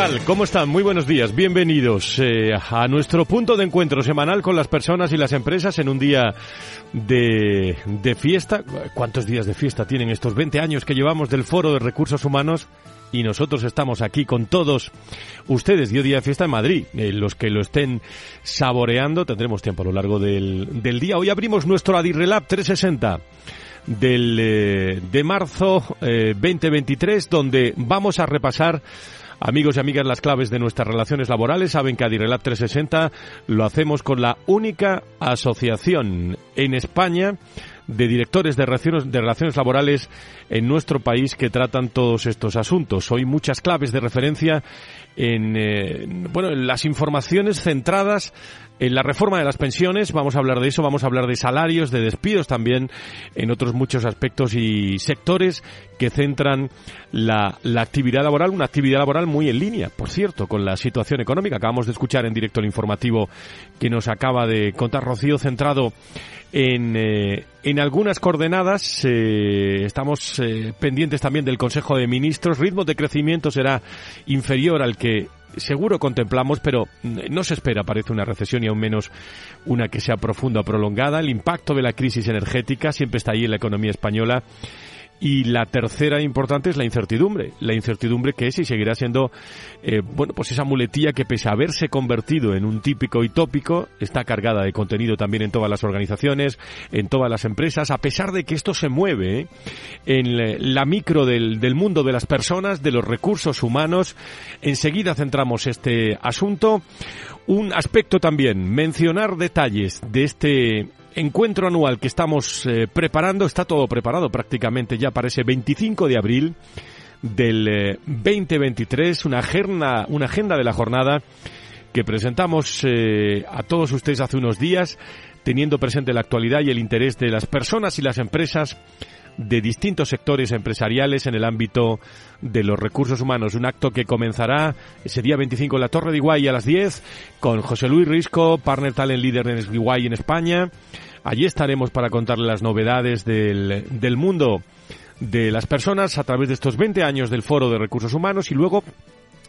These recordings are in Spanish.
Tal? ¿Cómo están? Muy buenos días. Bienvenidos eh, a nuestro punto de encuentro semanal con las personas y las empresas en un día de, fiesta. ¿Cuántos días de fiesta tienen estos 20 años que llevamos del Foro de Recursos Humanos? y nosotros estamos aquí con todos ustedes. Dio día de fiesta en Madrid. Eh, los que lo estén saboreando tendremos tiempo a lo largo del, del día. Hoy abrimos nuestro Adirrelab 360 del, eh, de marzo 2023, donde vamos a repasar Amigos y amigas, las claves de nuestras relaciones laborales saben que Adirelab 360 lo hacemos con la única asociación en España de directores de relaciones, de relaciones laborales en nuestro país que tratan todos estos asuntos. Hoy muchas claves de referencia en, eh, bueno, en las informaciones centradas en la reforma de las pensiones, vamos a hablar de eso, vamos a hablar de salarios, de despidos también, en otros muchos aspectos y sectores que centran la, actividad laboral, una actividad laboral muy en línea, por cierto, con la situación económica. Acabamos de escuchar en directo el informativo que nos acaba de contar Rocío, centrado en, eh, en algunas coordenadas. Eh, estamos eh, pendientes también del Consejo de Ministros. Ritmo de crecimiento será inferior al que seguro contemplamos, pero no se espera, parece, una recesión y aún menos una que sea profunda o prolongada. El impacto de la crisis energética siempre está ahí en la economía española y la tercera importante es la incertidumbre. La incertidumbre que es y seguirá siendo, eh, bueno, pues esa muletilla que pese a haberse convertido en un típico y tópico, está cargada de contenido también en todas las organizaciones, en todas las empresas, a pesar de que esto se mueve ¿eh? en la micro del, del mundo de las personas, de los recursos humanos. Enseguida centramos este asunto. Un aspecto también, mencionar detalles de este encuentro anual que estamos eh, preparando, está todo preparado prácticamente ya para ese 25 de abril del 2023, eh, una agenda, una agenda de la jornada que presentamos eh, a todos ustedes hace unos días, teniendo presente la actualidad y el interés de las personas y las empresas de distintos sectores empresariales en el ámbito de los recursos humanos. Un acto que comenzará ese día 25 en la Torre de Iguay a las 10 con José Luis Risco, Partner Talent Leader en Iguay en España. Allí estaremos para contarle las novedades del, del mundo de las personas a través de estos 20 años del Foro de Recursos Humanos y luego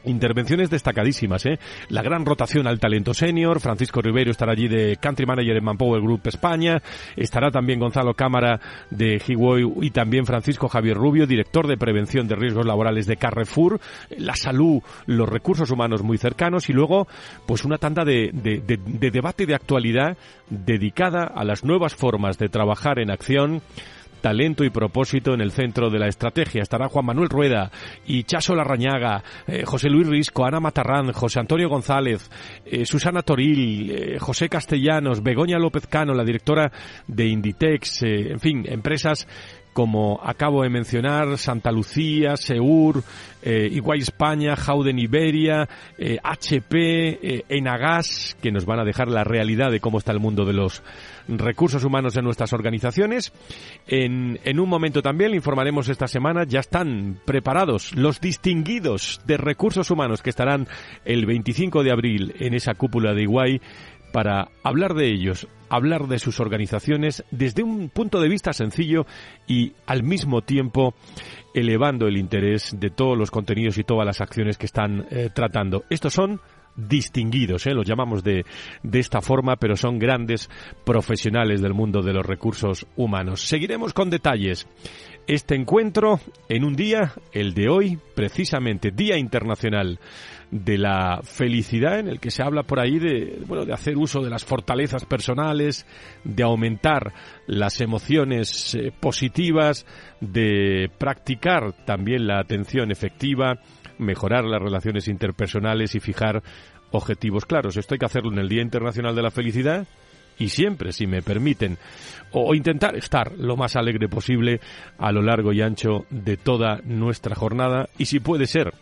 intervenciones destacadísimas, ¿eh? La gran rotación al talento senior, Francisco Rivero estará allí de Country Manager en Manpower Group España, estará también Gonzalo Cámara de Hiwoy y también Francisco Javier Rubio, director de prevención de riesgos laborales de Carrefour, la salud, los recursos humanos muy cercanos y luego pues una tanda de, de, de debate de actualidad dedicada a las nuevas formas de trabajar en acción talento y propósito en el centro de la estrategia. Estará Juan Manuel Rueda y Chaso Larrañaga, eh, José Luis Risco, Ana Matarrán, José Antonio González, eh, Susana Toril, eh, José Castellanos, Begoña López Cano, la directora de Inditex, en fin, empresas como acabo de mencionar, Santa Lucía, Seur, eh, Iguay España, Jauden Iberia, HP, Enagas, que nos van a dejar la realidad de cómo está el mundo de los recursos humanos en nuestras organizaciones. En, en un momento también le informaremos esta semana, ya están preparados los distinguidos de recursos humanos que estarán el 25 de abril en esa cúpula de Iguay para hablar de ellos, hablar de sus organizaciones desde un punto de vista sencillo y al mismo tiempo elevando el interés de todos los contenidos y todas las acciones que están eh, tratando. Estos son distinguidos, ¿eh? los llamamos de, de esta forma, pero son grandes profesionales del mundo de los recursos humanos. Seguiremos con detalles este encuentro en un día, el de hoy, precisamente Día Internacional de la Felicidad, en el que se habla por ahí de, bueno, de hacer uso de las fortalezas personales, de aumentar las emociones eh, positivas, de practicar también la atención efectiva, mejorar las relaciones interpersonales y fijar objetivos claros. Esto hay que hacerlo en el Día Internacional de la Felicidad y siempre, si me permiten, o intentar estar lo más alegre posible a lo largo y ancho de toda nuestra jornada y si puede ser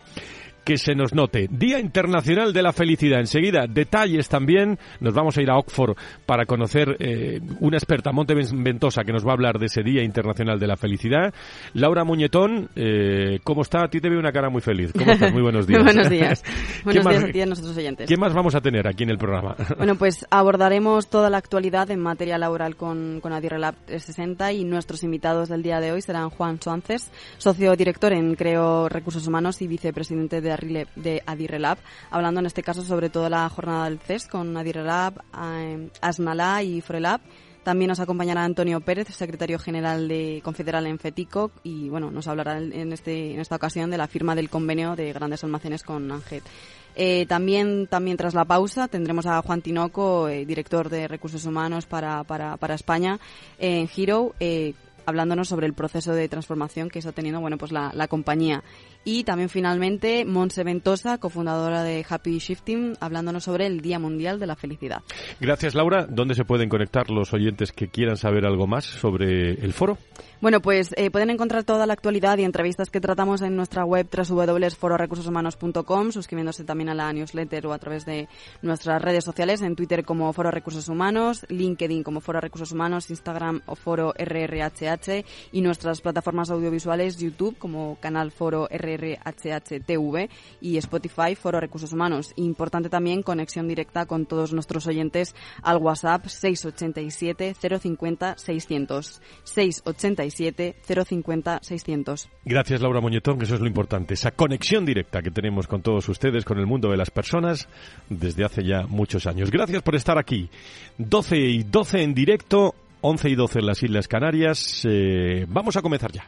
que se nos note. Día Internacional de la Felicidad. Enseguida, detalles también. Nos vamos a ir a Oxford para conocer eh, una experta, Monte Ventosa, que nos va a hablar de ese Día Internacional de la Felicidad. Laura Muñetón, eh, ¿cómo está? A ti te veo una cara muy feliz. ¿Cómo estás? Muy buenos días. buenos días. buenos días a ti y a nuestros oyentes. ¿Qué más vamos a tener aquí en el programa? bueno, pues abordaremos toda la actualidad en materia laboral con, con Adirrelab 360 y nuestros invitados del día de hoy serán Juan Suances, socio director en Creo Recursos Humanos y vicepresidente de de Adirrelab, hablando en este caso sobre toda la jornada del CES con Adirrelab, eh, Asnalá y Frelab. También nos acompañará Antonio Pérez, secretario general de Confederal en FETICO, y bueno, nos hablará en, este, en esta ocasión de la firma del convenio de grandes almacenes con Anget. Eh, también, también tras la pausa tendremos a Juan Tinoco, eh, director de recursos humanos para, para, para España en Giro, hablándonos sobre el proceso de transformación que está teniendo bueno, pues la compañía. Y también finalmente Monse Ventosa, cofundadora de Happy Shifting, hablándonos sobre el Día Mundial de la Felicidad. Gracias Laura. ¿Dónde se pueden conectar los oyentes que quieran saber algo más sobre el foro? Bueno, pues eh, pueden encontrar toda la actualidad y entrevistas que tratamos en nuestra web www.fororecursoshumanos.com, suscribiéndose también a la newsletter o a través de nuestras redes sociales, en Twitter como Foro Recursos Humanos, LinkedIn como Foro Recursos Humanos, Instagram o Foro RRHH y nuestras plataformas audiovisuales YouTube como canal Foro RRHHTV y Spotify Foro Recursos Humanos. Importante también conexión directa con todos nuestros oyentes al WhatsApp 687 050 600 687 050 600. Gracias Laura Muñetón, que eso es lo importante, esa conexión directa que tenemos con todos ustedes, con el mundo de las personas desde hace ya muchos años. Gracias por estar aquí. 12 y 12 en directo, 11 y 12 en las Islas Canarias. Eh, vamos a comenzar ya.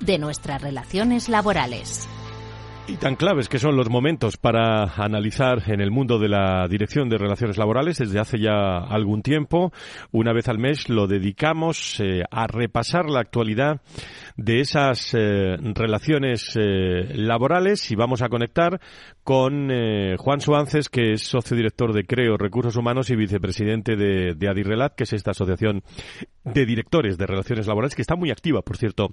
de nuestras relaciones laborales. Y tan claves que son los momentos para analizar en el mundo de la dirección de relaciones laborales desde hace ya algún tiempo. Una vez al mes lo dedicamos eh, a repasar la actualidad de esas eh, relaciones eh, laborales y vamos a conectar con Juan Suances, que es socio director de Creo Recursos Humanos y vicepresidente de, de Adirrelat, que es esta asociación de directores de relaciones laborales que está muy activa, por cierto,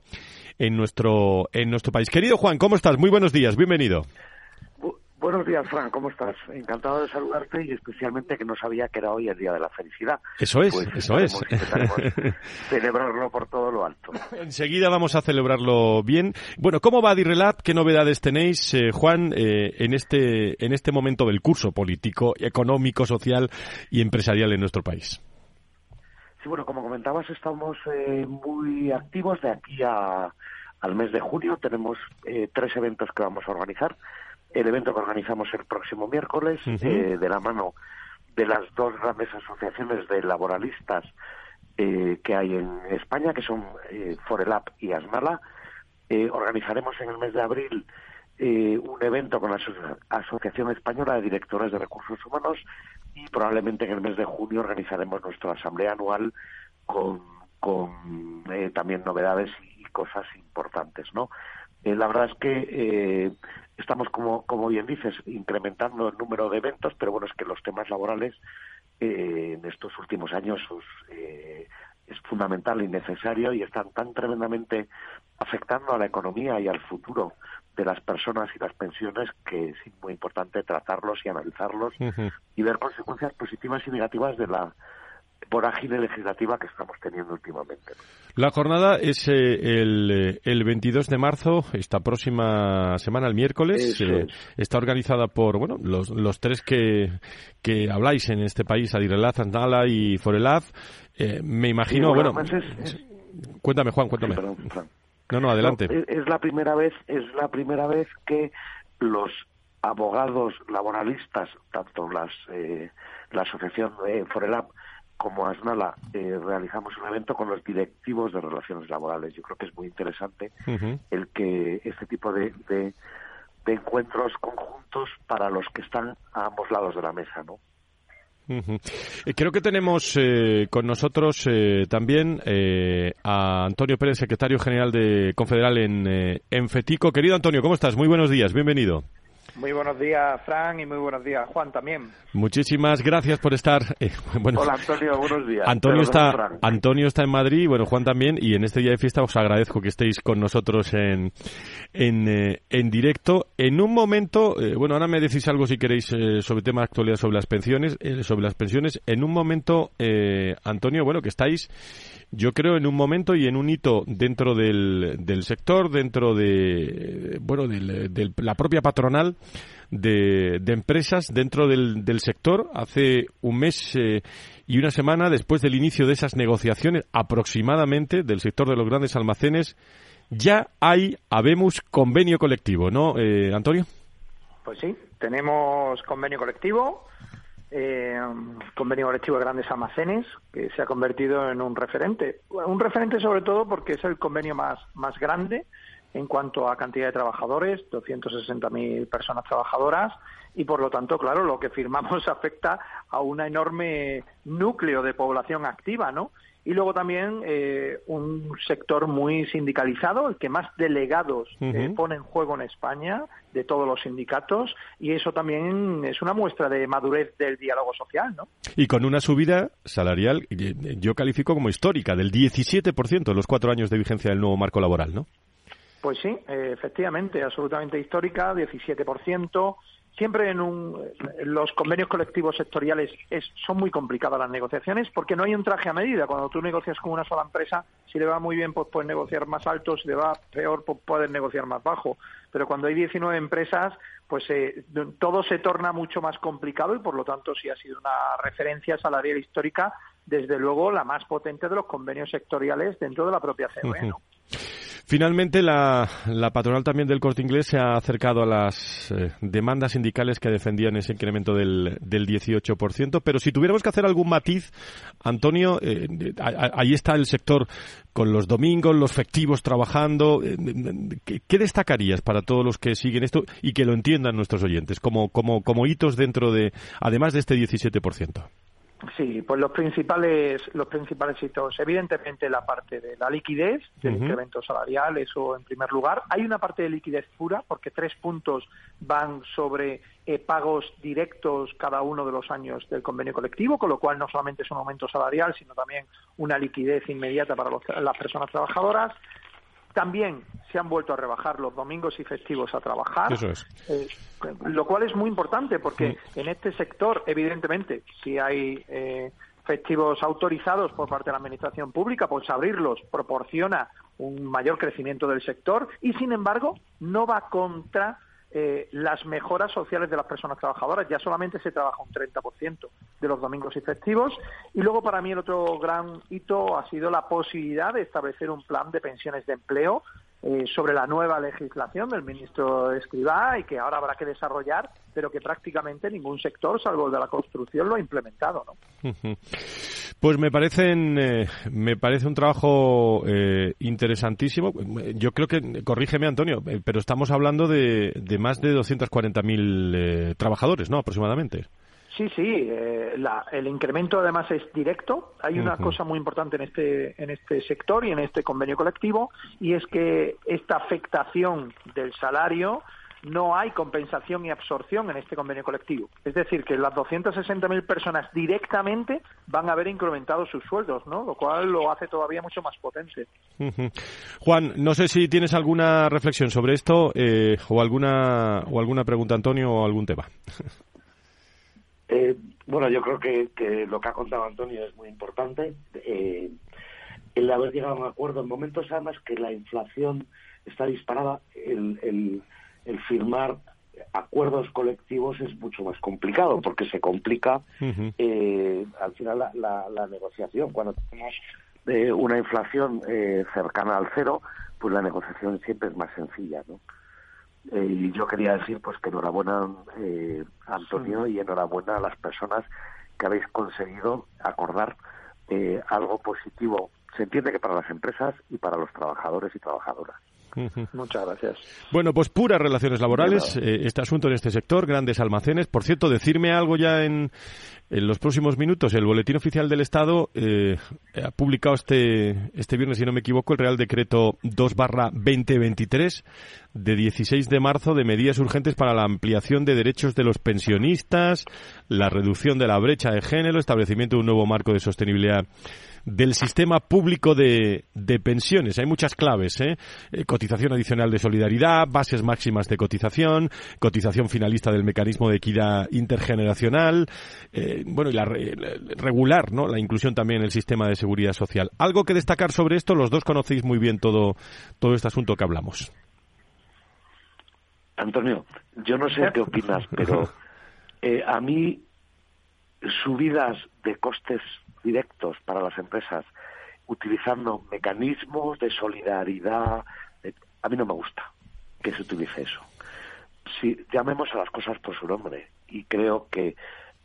en nuestro, en nuestro país. Querido Juan, ¿cómo estás? Muy buenos días, bienvenido. Buenos días, Fran, ¿cómo estás? Encantado de saludarte y especialmente que no sabía que era hoy el Día de la Felicidad. Eso es, pues eso es. celebrarlo por todo lo alto. Enseguida vamos a celebrarlo bien. Bueno, ¿cómo va Dirrelat? ¿Qué novedades tenéis, eh, Juan, eh, en, este, en este momento del curso político, económico, social y empresarial en nuestro país? Sí, bueno, como comentabas, estamos eh, muy activos de aquí a, al mes de junio. Tenemos eh, tres eventos que vamos a organizar. El evento que organizamos el próximo miércoles, eh, de la mano de las dos grandes asociaciones de laboralistas que hay en España, que son Forelab y Asmala. organizaremos en el mes de abril un evento con la Asociación Española de Directores de Recursos Humanos y probablemente en el mes de junio organizaremos nuestra asamblea anual con, con eh, también novedades y cosas importantes, ¿no? Eh, la verdad es que eh, estamos, como, como bien dices, incrementando el número de eventos, pero bueno, es que los temas laborales en estos últimos años pues, es fundamental y necesario y están tan tremendamente afectando a la economía y al futuro de las personas y las pensiones que es muy importante tratarlos y analizarlos y ver consecuencias positivas y negativas de la vorágine legislativa que estamos teniendo últimamente. La jornada es eh, el, el 22 de marzo, esta próxima semana, el miércoles. Eh, está organizada por bueno los, los tres que, que habláis en este país, Adirelaz, Andala y Forelaz. Eh, me imagino, bueno, cuéntame Juan, cuéntame. No, no, adelante. es, la primera vez, es la primera vez que los abogados laboralistas, tanto las eh, la asociación de Forelab como Asnala, eh, realizamos un evento con los directivos de relaciones laborales. Yo creo que es muy interesante el que este tipo de, de, encuentros conjuntos para los que están a ambos lados de la mesa, ¿no? Eh, creo que tenemos eh, con nosotros eh, también a Antonio Pérez, secretario general de Confederal en, en FETICO. Querido Antonio, ¿cómo estás? Muy buenos días, bienvenido. Muy buenos días, Fran, y muy buenos días, Juan, también. Muchísimas gracias por estar. Eh, bueno, Hola, Antonio, buenos días. Antonio está, Antonio está en Madrid, bueno, Juan también, y en este día de fiesta os agradezco que estéis con nosotros en, en, eh, en directo. En un momento, eh, bueno, ahora me decís algo si queréis sobre tema de actualidad sobre las pensiones, sobre las pensiones. En un momento, Antonio, bueno, que estáis yo creo en un momento y en un hito dentro del, del sector, dentro de, bueno, de la propia patronal de, de empresas dentro del, del, sector. Hace un mes eh, y una semana después del inicio de esas negociaciones aproximadamente del sector de los grandes almacenes, ya hay, habemos convenio colectivo, ¿no, eh, Antonio? Pues sí, tenemos convenio colectivo eh, convenio colectivo de grandes almacenes, que se ha convertido en un referente. Un referente sobre todo porque es el convenio más, más grande en cuanto a cantidad de trabajadores, 260.000 personas trabajadoras, y por lo tanto, claro, lo que firmamos afecta a un enorme núcleo de población activa, ¿no? y luego también eh, un sector muy sindicalizado, el que más delegados eh, pone en juego en España de todos los sindicatos y eso también es una muestra de madurez del diálogo social, ¿no? Y con una subida salarial, yo califico como histórica, del 17% en los cuatro años de vigencia del nuevo marco laboral, ¿no? Pues sí, eh, efectivamente, absolutamente histórica, 17% siempre en, un, los convenios colectivos sectoriales es, son muy complicadas las negociaciones porque no hay un traje a medida. Cuando tú negocias con una sola empresa, si le va muy bien, pues puedes negociar más alto, si le va peor, pues puedes negociar más bajo. Pero cuando hay 19 empresas, pues eh, todo se torna mucho más complicado y por lo tanto sí ha sido una referencia salarial histórica, desde luego la más potente de los convenios sectoriales dentro de la propia COE. Finalmente, la, patronal también del corte inglés se ha acercado a las eh, demandas sindicales que defendían ese incremento del, del 18%. Pero si tuviéramos que hacer algún matiz, Antonio, eh, ahí está el sector con los domingos, los festivos trabajando. Eh, ¿qué, destacarías para todos los que siguen esto y que lo entiendan nuestros oyentes como, como, como hitos dentro de, además de este 17%? Sí, pues los principales, los principales hitos, evidentemente la parte de la liquidez, del incremento salarial, eso en primer lugar. Hay una parte de liquidez pura, porque tres puntos van sobre eh, pagos directos cada uno de los años del convenio colectivo, con lo cual no solamente es un aumento salarial, sino también una liquidez inmediata para las personas trabajadoras. También se han vuelto a rebajar los domingos y festivos a trabajar, eh, lo cual es muy importante porque en este sector, evidentemente, si hay eh, festivos autorizados por parte de la Administración Pública, pues abrirlos proporciona un mayor crecimiento del sector y, sin embargo, no va contra eh, las mejoras sociales de las personas trabajadoras. Ya solamente se trabaja un 30% de los domingos y festivos. Y luego, para mí, el otro gran hito ha sido la posibilidad de establecer un plan de pensiones de empleo eh, sobre la nueva legislación del ministro Escribá y que ahora habrá que desarrollar, pero que prácticamente ningún sector, salvo el de la construcción, lo ha implementado. ¿no? Pues me parecen, eh, me parece un trabajo eh, interesantísimo. Yo creo que, corrígeme Antonio, pero estamos hablando de, de más de 240.000 trabajadores, ¿no? Aproximadamente. Sí, sí, eh, el incremento además es directo. Hay una cosa muy importante en este, en este sector y en este convenio colectivo y es que esta afectación del salario no hay compensación y absorción en este convenio colectivo. Es decir, que las 260.000 personas directamente van a haber incrementado sus sueldos, ¿no? Lo cual lo hace todavía mucho más potente. Juan, no sé si tienes alguna reflexión sobre esto eh, o alguna o alguna pregunta, Antonio, o algún tema. Eh, bueno, yo creo que, lo que ha contado Antonio es muy importante. Eh, el haber llegado a un acuerdo en momentos además que la inflación está disparada, el, el, firmar acuerdos colectivos es mucho más complicado porque se complica eh, al final la, la, negociación. Cuando tenemos eh, una inflación eh, cercana al cero, pues la negociación siempre es más sencilla, ¿no? Y yo quería decir pues que enhorabuena Antonio y enhorabuena a las personas que habéis conseguido acordar algo positivo. Se entiende que para las empresas y para los trabajadores y trabajadoras. Muchas gracias. Bueno, pues puras relaciones laborales, eh, este asunto en este sector, grandes almacenes. Por cierto, decirme algo ya en, en los próximos minutos. El Boletín Oficial del Estado eh, ha publicado este, este viernes, si no me equivoco, el Real Decreto 2 barra 2023 de 16 de marzo de medidas urgentes para la ampliación de derechos de los pensionistas, la reducción de la brecha de género, establecimiento de un nuevo marco de sostenibilidad del sistema público de, de pensiones. Hay muchas claves, ¿eh? ¿eh? Cotización adicional de solidaridad, bases máximas de cotización, cotización finalista del mecanismo de equidad intergeneracional, eh, bueno, y la, regular, ¿no? La inclusión también en el sistema de seguridad social. Algo que destacar sobre esto, los dos conocéis muy bien todo, todo este asunto que hablamos. Antonio, yo no sé qué opinas, pero eh, a mí subidas de costes directos para las empresas utilizando mecanismos de solidaridad. A mí no me gusta que se utilice eso. Si llamemos a las cosas por su nombre y creo que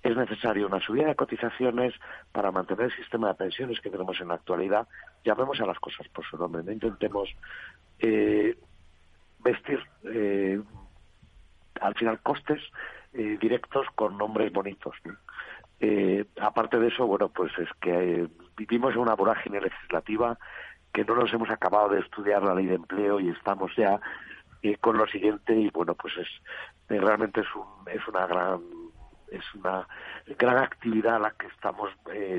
es necesario una subida de cotizaciones para mantener el sistema de pensiones que tenemos en la actualidad, llamemos a las cosas por su nombre, no intentemos eh, vestir eh, al final costes eh, directos con nombres bonitos. Eh, aparte de eso, bueno, pues es que eh, vivimos en una vorágine legislativa que no nos hemos acabado de estudiar la ley de empleo y estamos ya eh, con lo siguiente y bueno, pues es realmente es, un, es una gran es una gran actividad la que estamos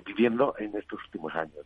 viviendo en estos últimos años.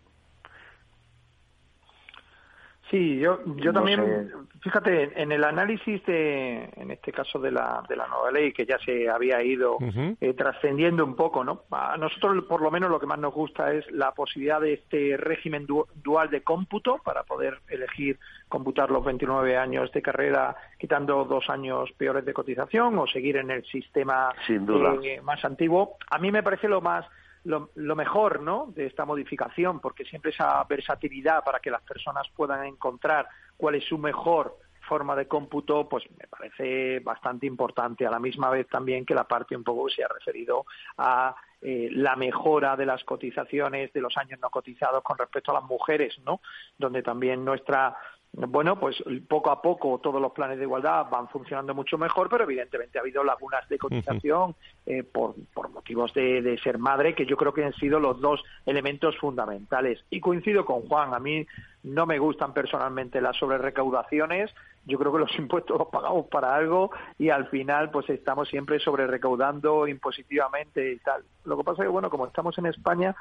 Sí, yo, yo también, fíjate, en el análisis de, en este caso de la, de la nueva ley, que ya se había ido eh, trascendiendo un poco, ¿no? A nosotros, por lo menos, lo que más nos gusta es la posibilidad de este régimen dual de cómputo para poder elegir computar los 29 años de carrera quitando dos años peores de cotización o seguir en el sistema eh, más antiguo. A mí me parece lo más lo, mejor ¿no? de esta modificación, porque siempre esa versatilidad para que las personas puedan encontrar cuál es su mejor forma de cómputo, pues me parece bastante importante. A la misma vez también que la parte un poco se ha referido a eh, la mejora de las cotizaciones de los años no cotizados con respecto a las mujeres, ¿no? Donde también nuestra bueno, pues poco a poco todos los planes de igualdad van funcionando mucho mejor, pero evidentemente ha habido lagunas de cotización eh, por, por, motivos de, de, ser madre, que yo creo que han sido los dos elementos fundamentales. Y coincido con Juan, a mí no me gustan personalmente las sobrerecaudaciones, yo creo que los impuestos los pagamos para algo y al final pues estamos siempre sobre recaudando impositivamente y tal. Lo que pasa es que, bueno, como estamos en España,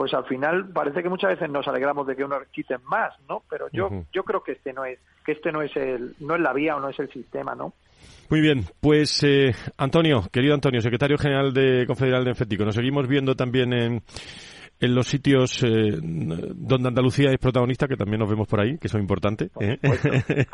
pues al final parece que muchas veces nos alegramos de que unos quiten más, ¿no? Pero yo yo creo que este no es que este no es el no es la vía o no es el sistema, ¿no? Muy bien, pues eh, Antonio, querido Antonio, secretario general de Confederal de Enfético, nos seguimos viendo también en en los sitios eh, donde Andalucía es protagonista, que también nos vemos por ahí, que son importantes. ¿eh?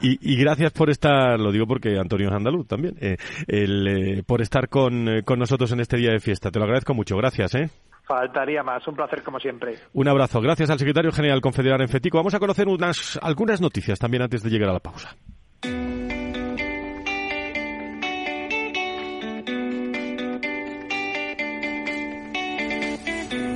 y, gracias por estar, lo digo porque Antonio es andaluz también, eh, el, por estar con, con nosotros en este día de fiesta. Te lo agradezco mucho, gracias. ¿eh? Faltaría más, un placer como siempre. Un abrazo, gracias al secretario general confederal en FETICO. Vamos a conocer unas, algunas noticias también antes de llegar a la pausa.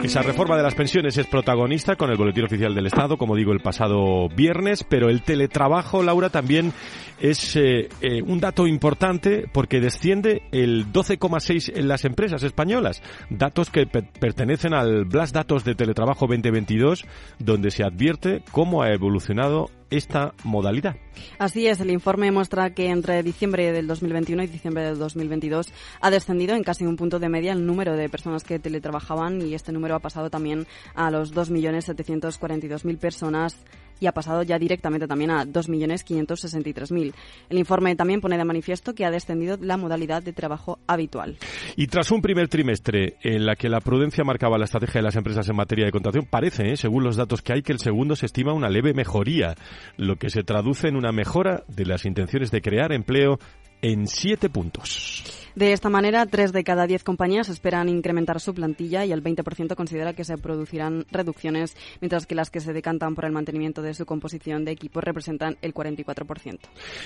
Esa reforma de las pensiones es protagonista con el Boletín Oficial del Estado, como digo, el pasado viernes, pero el teletrabajo, Laura, también es eh, eh, un dato importante porque desciende el 12,6 en las empresas españolas, datos que pertenecen al Blast Datos de Teletrabajo 2022, donde se advierte cómo ha evolucionado esta modalidad. Así es, el informe muestra que entre diciembre del 2021 y diciembre del 2022 ha descendido en casi un punto de media el número de personas que teletrabajaban y este número ha pasado también a los 2.742.000 personas y ha pasado ya directamente también a 2.563.000. El informe también pone de manifiesto que ha descendido la modalidad de trabajo habitual. Y tras un primer trimestre en la que la prudencia marcaba la estrategia de las empresas en materia de contratación, parece, ¿eh? según los datos que hay, que el segundo se estima una leve mejoría, lo que se traduce en una mejora de las intenciones de crear empleo en siete puntos. De esta manera, tres de cada diez compañías esperan incrementar su plantilla y el 20% considera que se producirán reducciones, mientras que las que se decantan por el mantenimiento de su composición de equipos representan el 44%.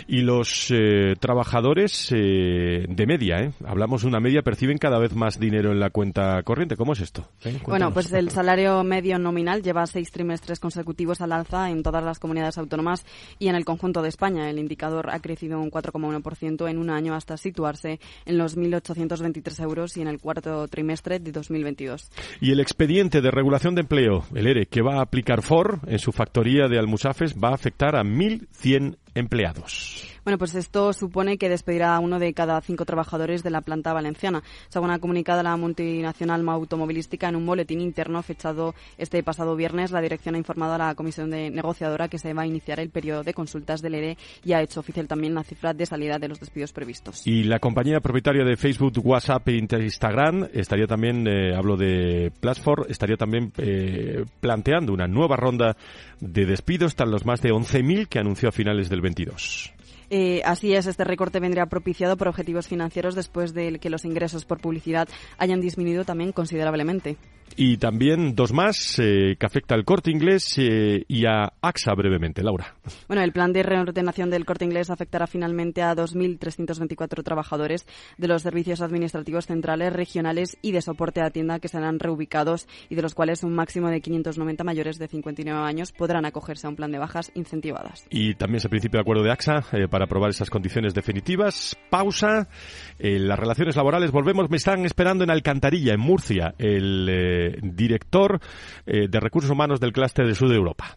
Y los eh, trabajadores eh, de media, ¿eh? hablamos de una media, perciben cada vez más dinero en la cuenta corriente. ¿Cómo es esto? Bueno, pues el salario medio nominal lleva seis trimestres consecutivos al alza en todas las comunidades autónomas y en el conjunto de España. El indicador ha crecido un 4,1% en un año hasta situarse en los 1.823 euros y en el cuarto trimestre de 2022. Y el expediente de regulación de empleo, el ERE, que va a aplicar FOR en su factoría de Almusafes, va a afectar a 1.100 empleados. Bueno, pues esto supone que despedirá a uno de cada cinco trabajadores de la planta valenciana. Según ha comunicado la multinacional automovilística en un boletín interno fechado este pasado viernes, la dirección ha informado a la comisión de negociadora que se va a iniciar el periodo de consultas del ERE y ha hecho oficial también la cifra de salida de los despidos previstos. Y la compañía propietaria de Facebook, WhatsApp e Instagram estaría también, eh, hablo de Platform, estaría también eh, planteando una nueva ronda de despidos tras los más de 11.000 que anunció a finales del 22. Eh, así es, este recorte vendría propiciado por objetivos financieros después de que los ingresos por publicidad hayan disminuido también considerablemente. Y también dos más eh, que afecta al corte inglés eh, y a AXA brevemente. Laura. Bueno, el plan de reordenación del corte inglés afectará finalmente a 2.324 trabajadores de los servicios administrativos centrales, regionales y de soporte a tienda que serán reubicados y de los cuales un máximo de 590 mayores de 59 años podrán acogerse a un plan de bajas incentivadas. Y también se principio de acuerdo de AXA eh, para aprobar esas condiciones definitivas. Pausa. las relaciones laborales, volvemos. Me están esperando en Alcantarilla, en Murcia, el director eh, de recursos humanos del clúster de Sur de Europa.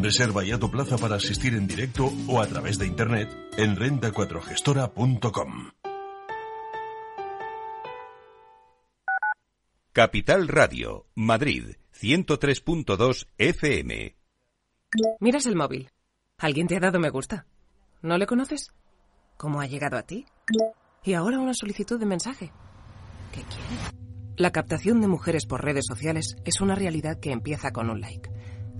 Reserva ya tu plaza para asistir en directo o a través de internet en renta4gestora.com. Capital Radio, Madrid, 103.2 FM. Miras el móvil. ¿Alguien te ha dado me gusta? ¿No le conoces? ¿Cómo ha llegado a ti? Y ahora una solicitud de mensaje. ¿Qué quiere? La captación de mujeres por redes sociales es una realidad que empieza con un like.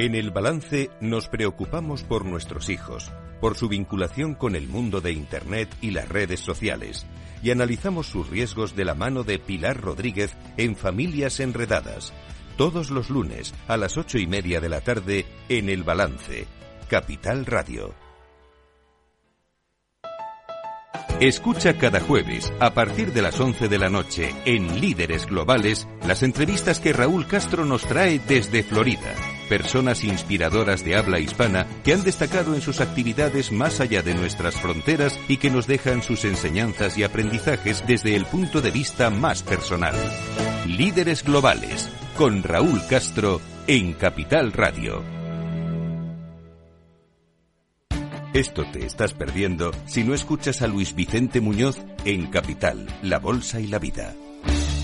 En el balance nos preocupamos por nuestros hijos, por su vinculación con el mundo de Internet y las redes sociales, y analizamos sus riesgos de la mano de Pilar Rodríguez en Familias Enredadas, todos los lunes a las ocho y media de la tarde en el balance, Capital Radio. Escucha cada jueves, a partir de las 11 de la noche, en Líderes Globales, las entrevistas que Raúl Castro nos trae desde Florida. Personas inspiradoras de habla hispana que han destacado en sus actividades más allá de nuestras fronteras y que nos dejan sus enseñanzas y aprendizajes desde el punto de vista más personal. Líderes Globales, con Raúl Castro, en Capital Radio. Esto te estás perdiendo si no escuchas a Luis Vicente Muñoz en Capital, La Bolsa y la Vida.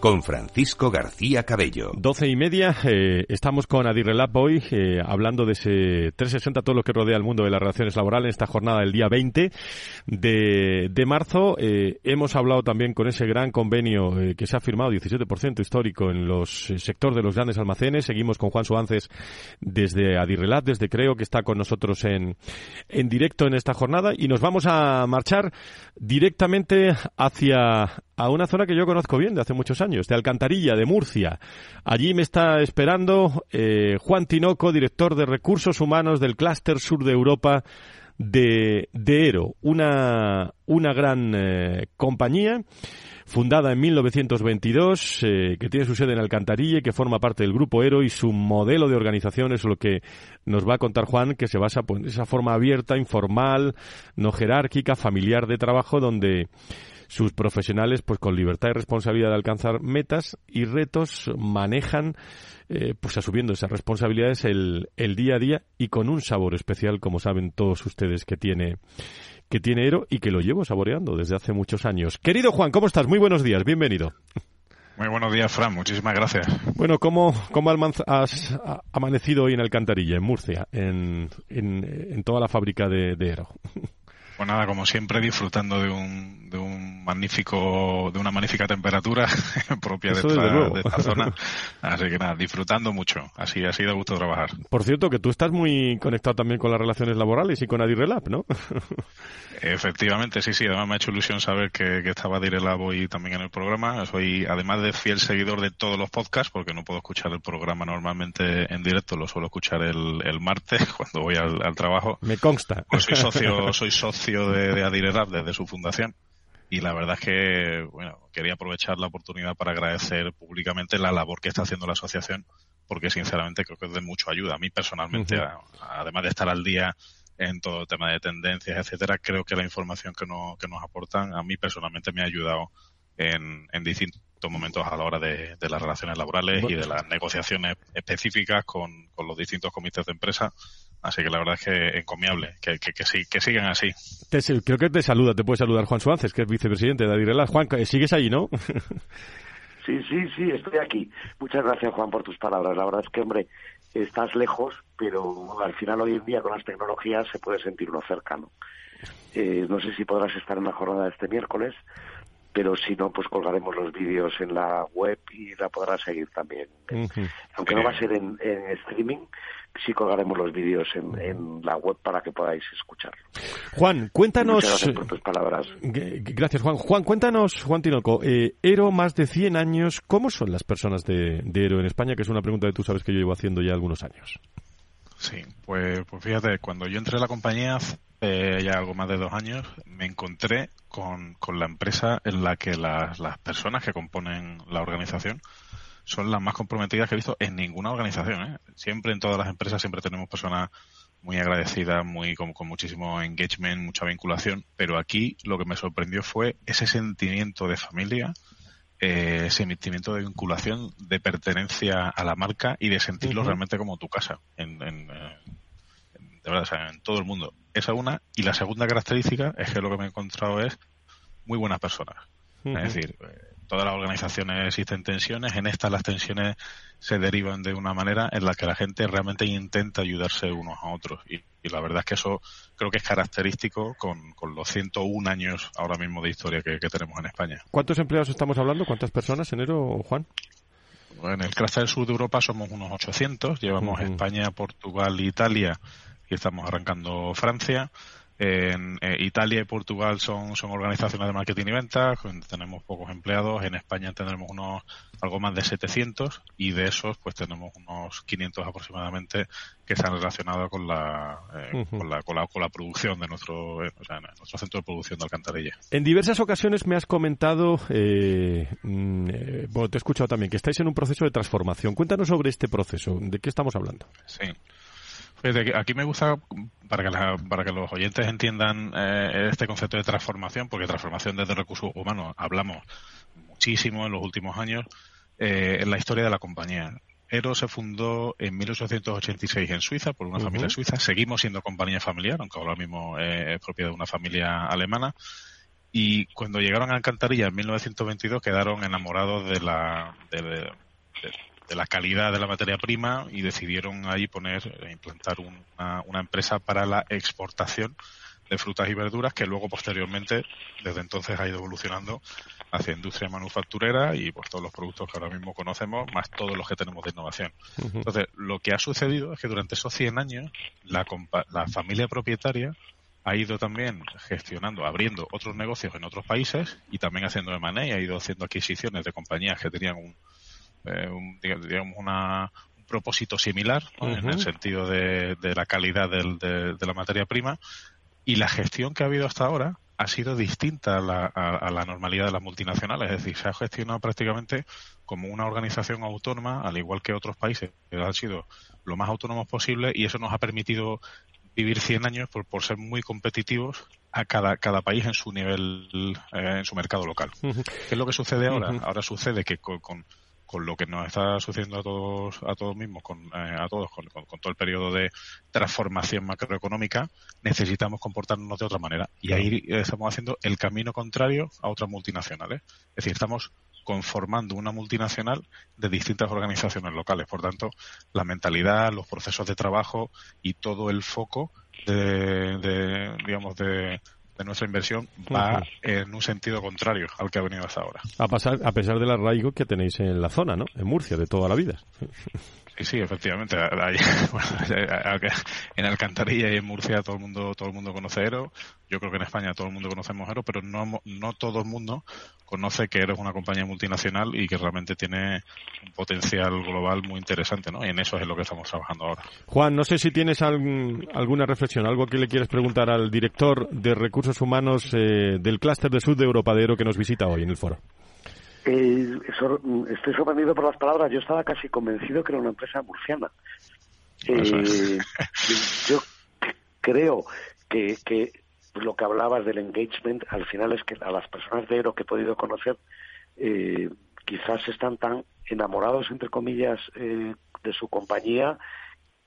con Francisco García Cabello. Doce y media, eh, estamos con Adirrelab hoy eh, hablando de ese 360, todo lo que rodea el mundo de las relaciones laborales en esta jornada del día 20 de, de marzo. Eh, hemos hablado también con ese gran convenio que se ha firmado, 17% histórico en los sector de los grandes almacenes. Seguimos con Juan Suárez desde Adirrelab, desde Creo, que está con nosotros en, en directo en esta jornada y nos vamos a marchar directamente hacia a una zona que yo conozco bien de hace muchos años, de Alcantarilla, de Murcia. Allí me está esperando eh, Juan Tinoco, director de Recursos Humanos del Clúster Sur de Europa de, de ERO, una, una gran eh, compañía fundada en 1922, eh, que tiene su sede en Alcantarilla y que forma parte del Grupo ERO y su modelo de organización es lo que nos va a contar Juan, que se basa pues, en esa forma abierta, informal, no jerárquica, familiar de trabajo, donde sus profesionales, pues con libertad y responsabilidad de alcanzar metas y retos, manejan, eh, pues asumiendo esas responsabilidades el, el día a día y con un sabor especial, como saben todos ustedes que tiene que tiene Ero y que lo llevo saboreando desde hace muchos años. Querido Juan, ¿cómo estás? Muy buenos días, bienvenido. Muy buenos días, Fran. Muchísimas gracias. Bueno, ¿cómo, cómo has amanecido hoy en Alcantarilla, en Murcia, en, en, toda la fábrica de, de Ero? Pues nada, como siempre, disfrutando de un, de un magnífico, de una magnífica temperatura propia de esta, zona. Así que nada, disfrutando mucho. Así ha sido gusto trabajar. Por cierto, que tú estás muy conectado también con las relaciones laborales y con Adirrelab, ¿no? Efectivamente, sí, sí. Además me ha hecho ilusión saber que, que estaba Adirrelab hoy también en el programa. Soy, además de fiel seguidor de todos los podcasts, porque no puedo escuchar el programa normalmente en directo, lo suelo escuchar el, el martes cuando voy al, al trabajo. Me consta. Pues soy socio, soy socio de, de Adirerab desde su fundación y la verdad es que bueno quería aprovechar la oportunidad para agradecer públicamente la labor que está haciendo la asociación porque sinceramente creo que es de mucha ayuda. A mí personalmente además de estar al día en todo el tema de tendencias etcétera creo que la información que, que nos aportan a mí personalmente me ha ayudado en, en distintos momentos a la hora de, las relaciones laborales y de las negociaciones específicas con, con los distintos comités de empresa Así que la verdad es que encomiable, que, que, que, sigan así. creo que te saluda, te puede saludar Juan Suárez, que es vicepresidente de Adirelas. Juan, sigues ahí, ¿no? sí, sí, sí, estoy aquí. Muchas gracias, Juan, por tus palabras. La verdad es que, hombre, estás lejos, pero al final hoy en día con las tecnologías se puede sentir uno cercano. Eh, no sé si podrás estar en la jornada de este miércoles, pero si no, pues colgaremos los vídeos en la web y la podrás seguir también. Aunque no va a ser en, en streaming, sí colgaremos los vídeos en, la web para que podáis escucharlo. Juan, cuéntanos. gracias por tus palabras. Gracias, Juan. Juan, cuéntanos, Juan Tinoco, eh, Ero, más de 100 años, ¿cómo son las personas de, de Ero en España? Que es una pregunta que tú sabes que yo llevo haciendo ya algunos años. Sí, pues, pues fíjate, cuando yo entré a la compañía eh, ya algo más de dos años, me encontré con, con la empresa en la que las, las personas que componen la organización son las más comprometidas que he visto en ninguna organización. ¿eh? Siempre en todas las empresas siempre tenemos personas muy agradecidas, muy con, muchísimo engagement, mucha vinculación, pero aquí lo que me sorprendió fue ese sentimiento de familia, eh, ese sentimiento de vinculación, de pertenencia a la marca y de sentirlo realmente como tu casa, en, en, de verdad, en todo el mundo. Esa una. Y la segunda característica es que lo que me he encontrado es muy buenas personas. Es decir, eh, todas las organizaciones existen tensiones, en estas las tensiones se derivan de una manera en la que la gente realmente intenta ayudarse unos a otros. Y, la verdad es que eso creo que es característico con, con los 101 años ahora mismo de historia que, tenemos en España. ¿Cuántos empleados estamos hablando? ¿Cuántas personas, enero, Juan? En el cluster del sur de Europa somos unos 800, llevamos España, Portugal, Italia y estamos arrancando Francia En eh, Italia y Portugal son, son organizaciones de marketing y ventas, tenemos pocos empleados. En España tenemos unos algo más de 700 y de esos pues tenemos unos 500 aproximadamente que están relacionados con la, eh, con, la, con, la, con la producción de nuestro, eh, o sea, nuestro centro de producción de alcantarilla. En diversas ocasiones me has comentado, eh, mm, bueno, te he escuchado también, que estáis en un proceso de transformación. Cuéntanos sobre este proceso. ¿De qué estamos hablando? Sí aquí me gusta, para que, para que los oyentes entiendan eh, este concepto de transformación, porque transformación desde recursos humanos hablamos muchísimo en los últimos años, eh, en la historia de la compañía. Ero se fundó en 1886 en Suiza por una familia suiza. Seguimos siendo compañía familiar, aunque ahora mismo eh, es propiedad de una familia alemana. Y cuando llegaron a Alcantarilla en 1922 quedaron enamorados de la, de, de la calidad de la materia prima y decidieron ahí poner, eh, implantar una, una empresa para la exportación de frutas y verduras que luego posteriormente, desde entonces ha ido evolucionando hacia industria manufacturera y pues todos los productos que ahora mismo conocemos, más todos los que tenemos de innovación. Entonces, lo que ha sucedido es que durante esos 100 años la, la familia propietaria ha ido también gestionando, abriendo otros negocios en otros países y también haciendo de manera, ha ido haciendo adquisiciones de compañías que tenían un, eh, un, digamos, una, un propósito similar en el sentido de, la calidad de, la materia prima. Y la gestión que ha habido hasta ahora ha sido distinta a la, a, la, normalidad de las multinacionales, es decir, se ha gestionado prácticamente como una organización autónoma, al igual que otros países que han sido lo más autónomos posible y eso nos ha permitido vivir 100 años por, por ser muy competitivos a cada, cada país en su nivel, eh, en su mercado local. ¿Qué es lo que sucede ahora? Ahora sucede que con con lo que nos está sucediendo a todos a todos mismos con eh, a todos con, todo el periodo de transformación macroeconómica necesitamos comportarnos de otra manera. Y ahí estamos haciendo el camino contrario a otras multinacionales. Es decir estamos conformando una multinacional de distintas organizaciones locales. Por tanto la mentalidad los procesos de trabajo y todo el foco de digamos de de nuestra inversión va en un sentido contrario al que ha venido hasta ahora. A, pasar, a pesar del arraigo que tenéis en la zona, ¿no? En Murcia, de toda la vida. Sí, sí, efectivamente. en Alcantarilla y en Murcia todo el mundo todo el mundo conoce Ero. Yo creo que en España todo el mundo conocemos Ero, pero no, no todo el mundo conoce que Ero es una compañía multinacional y que realmente tiene un potencial global muy interesante, ¿no? Y en eso es en lo que estamos trabajando ahora. Juan, no sé si tienes alguna reflexión, algo que le quieres preguntar al director de Recursos Humanos eh, del Clúster de Sur de Europa de Ero que nos visita hoy en el foro. Eh, estoy sorprendido por las palabras. Yo estaba casi convencido que era una empresa murciana. Eh, yo creo que, que lo que hablabas del engagement, al final es que a las personas de Ero que he podido conocer, eh, quizás están tan enamorados, entre comillas, eh, de su compañía,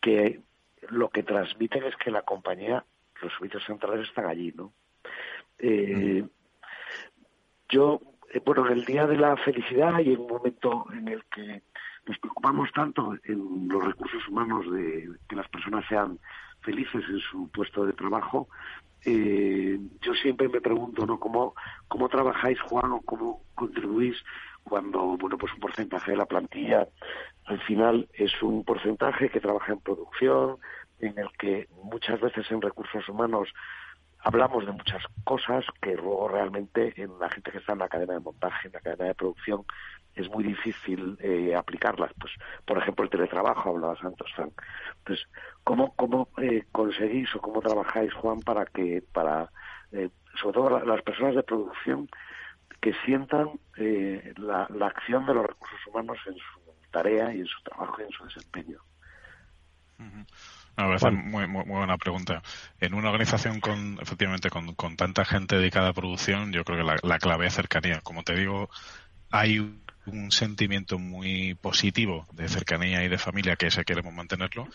que lo que transmiten es que la compañía, los servicios centrales están allí, ¿no? Eh, yo eh, bueno, en el Día de la Felicidad y en un momento en el que nos preocupamos tanto en los recursos humanos de que las personas sean felices en su puesto de trabajo, eh, yo siempre me pregunto, ¿no? ¿Cómo, ¿Cómo trabajáis, Juan, o cómo contribuís cuando, bueno, pues un porcentaje de la plantilla al final es un porcentaje que trabaja en producción, en el que muchas veces en recursos humanos hablamos de muchas cosas que luego realmente en la gente que está en la cadena de montaje, en la cadena de producción, es muy difícil eh, aplicarlas. Pues, por ejemplo, el teletrabajo, hablaba Santos Frank. Entonces, ¿cómo, cómo eh, conseguís o cómo trabajáis, Juan, para que, para, eh, sobre todo las personas de producción, que sientan la, la acción de los recursos humanos en su tarea y en su trabajo y en su desempeño? muy, muy, buena pregunta. En una organización con, efectivamente, con, con tanta gente dedicada a producción, yo creo que la, la clave es cercanía. Como te digo, hay un sentimiento muy positivo de cercanía y de familia que ese queremos mantenerlo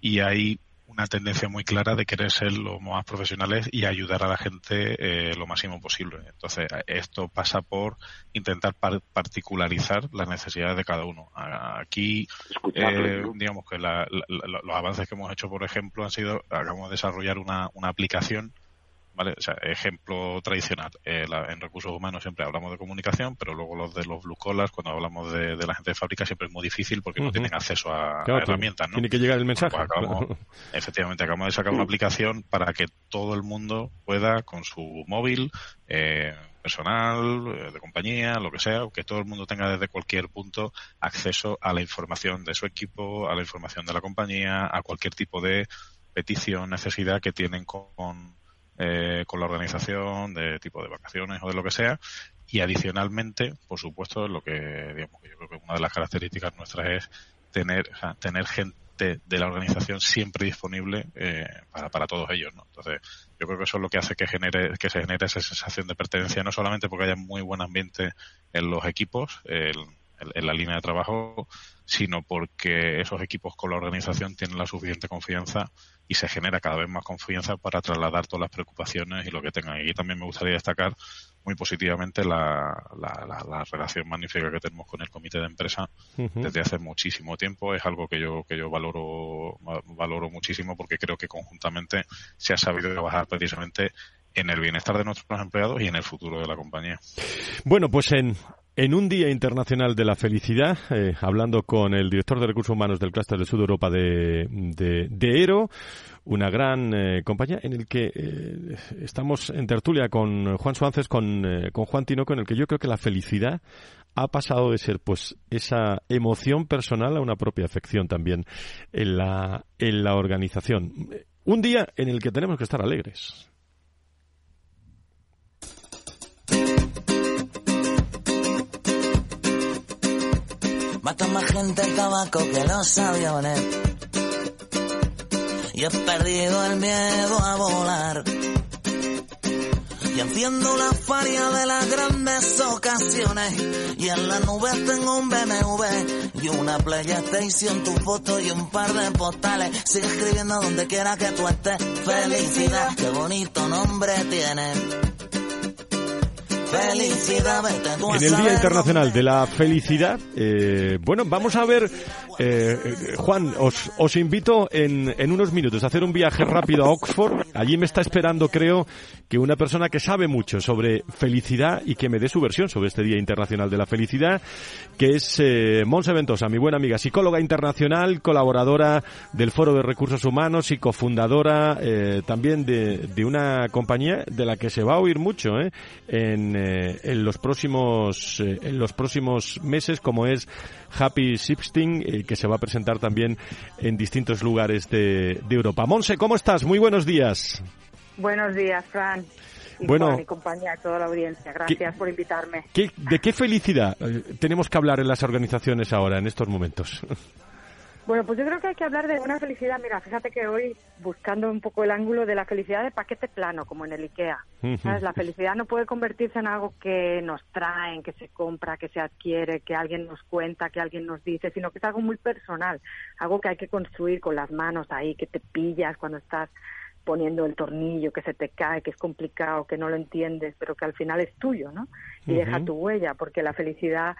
y hay una tendencia muy clara de querer ser lo más profesionales y ayudar a la gente eh, lo máximo posible. Entonces, esto pasa por intentar particularizar las necesidades de cada uno. Aquí, eh, digamos que los avances que hemos hecho, por ejemplo, han sido, acabamos de desarrollar una, una aplicación ¿vale? O sea, ejemplo tradicional, eh, en recursos humanos siempre hablamos de comunicación, pero luego los de los blue collars, cuando hablamos de, la gente de fábrica, siempre es muy difícil porque no tienen acceso a, herramientas, ¿no? Tiene que llegar el mensaje. Efectivamente, acabamos de sacar una aplicación para que todo el mundo pueda, con su móvil, eh, personal, eh, de compañía, lo que sea, que todo el mundo tenga desde cualquier punto acceso a la información de su equipo, a la información de la compañía, a cualquier tipo de petición, necesidad que tienen con, eh, con la organización de tipo de vacaciones o de lo que sea. Y adicionalmente, por supuesto, lo que digamos, yo creo que una de las características nuestras es tener, tener gente de la organización siempre disponible eh, para, para todos ellos. ¿no? Entonces, yo creo que eso es lo que hace que, genere, que se genere esa sensación de pertenencia, no solamente porque haya muy buen ambiente en los equipos, en la línea de trabajo, sino porque esos equipos con la organización tienen la suficiente confianza y se genera cada vez más confianza para trasladar todas las preocupaciones y lo que tengan. Y también me gustaría destacar muy positivamente la, la, relación magnífica que tenemos con el comité de empresa desde hace muchísimo tiempo. Es algo que yo, que yo valoro, valoro muchísimo porque creo que conjuntamente se ha sabido trabajar precisamente en el bienestar de nuestros empleados y en el futuro de la compañía. Bueno, pues en, en un Día Internacional de la Felicidad, eh, hablando con el director de Recursos Humanos del Clúster de Sud Europa de, de, ERO, una gran eh, compañía en el que eh, estamos en tertulia con Juan Suárez, con, con Juan Tinoco, en el que yo creo que la felicidad ha pasado de ser pues esa emoción personal a una propia afección también en la, en la organización. Un día en el que tenemos que estar alegres. Mata más gente el tabaco que los aviones. Y he perdido el miedo a volar. Y enciendo la faria de las grandes ocasiones. Y en la nube tengo un BMW y una PlayStation, tu foto y un par de postales. Sigue escribiendo donde quiera que tú estés. Felicidad, qué bonito nombre tienes. En el Día Internacional de la Felicidad, eh, bueno, vamos a ver, eh, Juan, os, os invito en, en unos minutos a hacer un viaje rápido a Oxford. Allí me está esperando, creo, que una persona que sabe mucho sobre felicidad y que me dé su versión sobre este Día Internacional de la Felicidad, que es eh, Monse Ventosa, mi buena amiga, psicóloga internacional, colaboradora del Foro de Recursos Humanos y cofundadora eh, también de, de, una compañía de la que se va a oír mucho eh, en eh, en los próximos eh, en los próximos meses como es Happy Sixteen eh, que se va a presentar también en distintos lugares de, Europa. Monse, ¿cómo estás? Muy buenos días. Buenos días, Fran. Y bueno, mi compañía y toda la audiencia. Gracias por invitarme. ¿De qué felicidad tenemos que hablar en las organizaciones ahora, en estos momentos? Bueno, pues yo creo que hay que hablar de una felicidad. Mira, fíjate que hoy, buscando un poco el ángulo de la felicidad de paquete plano, como en el IKEA. La felicidad no puede convertirse en algo que nos traen, que se compra, que se adquiere, que alguien nos cuenta, que alguien nos dice, sino que es algo muy personal, algo que hay que construir con las manos ahí, que te pillas cuando estás poniendo el tornillo, que se te cae, que es complicado, que no lo entiendes, pero que al final es tuyo, ¿no? Y deja tu huella, porque la felicidad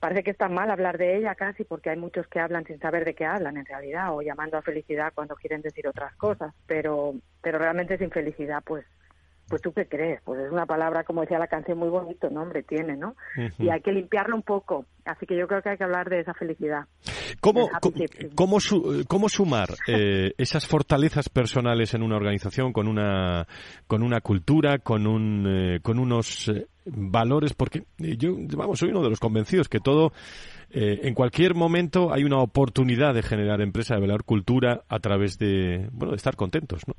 parece que está mal hablar de ella casi porque hay muchos que hablan sin saber de qué hablan en realidad o llamando a felicidad cuando quieren decir otras cosas, pero pero realmente sin felicidad pues pues tú qué crees, pues es una palabra como decía la canción muy bonito nombre tiene, ¿no? Y hay que limpiarlo un poco, así que yo creo que hay que hablar de esa felicidad. ¿Cómo, cómo, cómo sumar eh, esas fortalezas personales en una organización con una con una cultura, con un eh, con unos eh, valores? Porque yo, vamos, soy uno de los convencidos que todo en cualquier momento hay una oportunidad de generar empresa, de velar cultura a través de, bueno, de estar contentos, ¿no?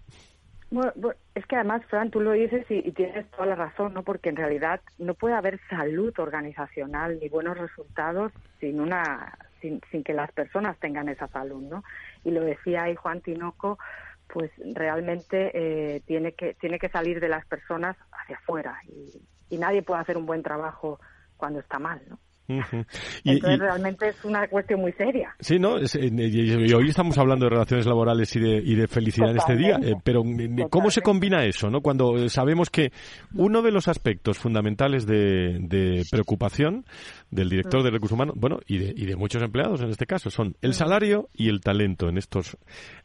Bueno, es que además, Fran, tú lo dices y, tienes toda la razón, ¿no? Porque en realidad no puede haber salud organizacional ni buenos resultados sin una, sin, sin que las personas tengan esa salud, ¿no? Y lo decía ahí Juan Tinoco, pues realmente eh, tiene que tiene que salir de las personas hacia afuera y, y nadie puede hacer un buen trabajo cuando está mal, ¿no? Entonces realmente es una cuestión muy seria. Sí, ¿no? y hoy estamos hablando de relaciones laborales y de, y de felicidad en este día, eh, pero ¿cómo se combina eso, no? Cuando sabemos que uno de los aspectos fundamentales de, de preocupación del director mm. de recursos humanos, bueno, y de, y de muchos empleados en este caso, son el mm. salario y el talento en estos,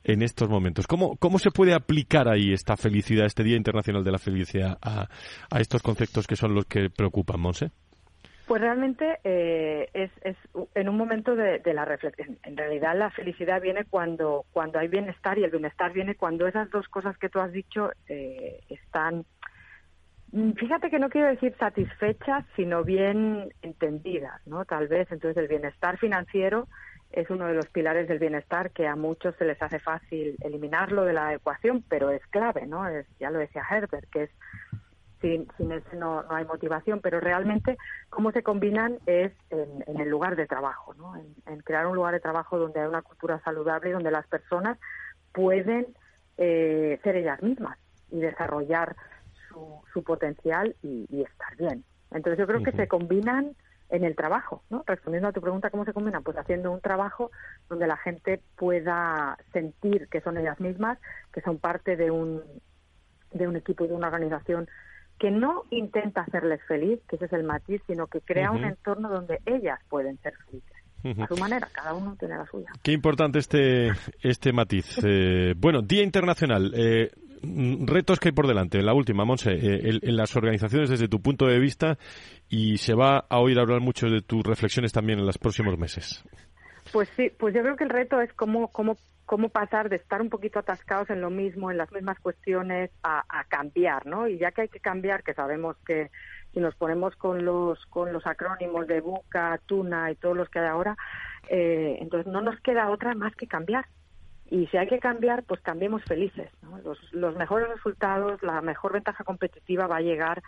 en estos momentos. ¿Cómo, ¿Cómo se puede aplicar ahí esta felicidad, este Día Internacional de la Felicidad, a, a estos conceptos que son los que preocupan, Monse? Pues realmente eh, es, es, en un momento de, la reflexión. En realidad la felicidad viene cuando, cuando hay bienestar y el bienestar viene cuando esas dos cosas que tú has dicho eh, están, mm, fíjate que no quiero decir satisfechas, sino bien entendidas, ¿no? Tal vez. Entonces el bienestar financiero es uno de los pilares del bienestar que a muchos se les hace fácil eliminarlo de la ecuación, pero es clave, ¿no? Es, ya lo decía Herbert, que es sin, sin ese no, no, hay motivación, pero realmente cómo se combinan es en, el lugar de trabajo, ¿no? En, crear un lugar de trabajo donde hay una cultura saludable y donde las personas pueden eh, ser ellas mismas y desarrollar su, su potencial y, estar bien. Entonces yo creo que se combinan en el trabajo, ¿no? Respondiendo a tu pregunta, ¿cómo se combinan? Pues haciendo un trabajo donde la gente pueda sentir que son ellas mismas, que son parte de un, de un equipo, de una organización que no intenta hacerles feliz, que ese es el matiz, sino que crea un entorno donde ellas pueden ser felices. A su manera, cada uno tiene la suya. Qué importante este, este matiz. Eh, bueno, Día Internacional. Eh, retos que hay por delante. La última, Monse, eh, en las organizaciones desde tu punto de vista y se va a oír hablar mucho de tus reflexiones también en los próximos meses. Pues sí, pues yo creo que el reto es cómo, cómo, cómo pasar de estar un poquito atascados en lo mismo, en las mismas cuestiones, a, cambiar, ¿no? Y ya que hay que cambiar, que sabemos que si nos ponemos con los, con los acrónimos de Buca, Tuna y todos los que hay ahora, eh, entonces no nos queda otra más que cambiar. Y si hay que cambiar, pues cambiemos felices. ¿no? Los, los mejores resultados, la mejor ventaja competitiva va a llegar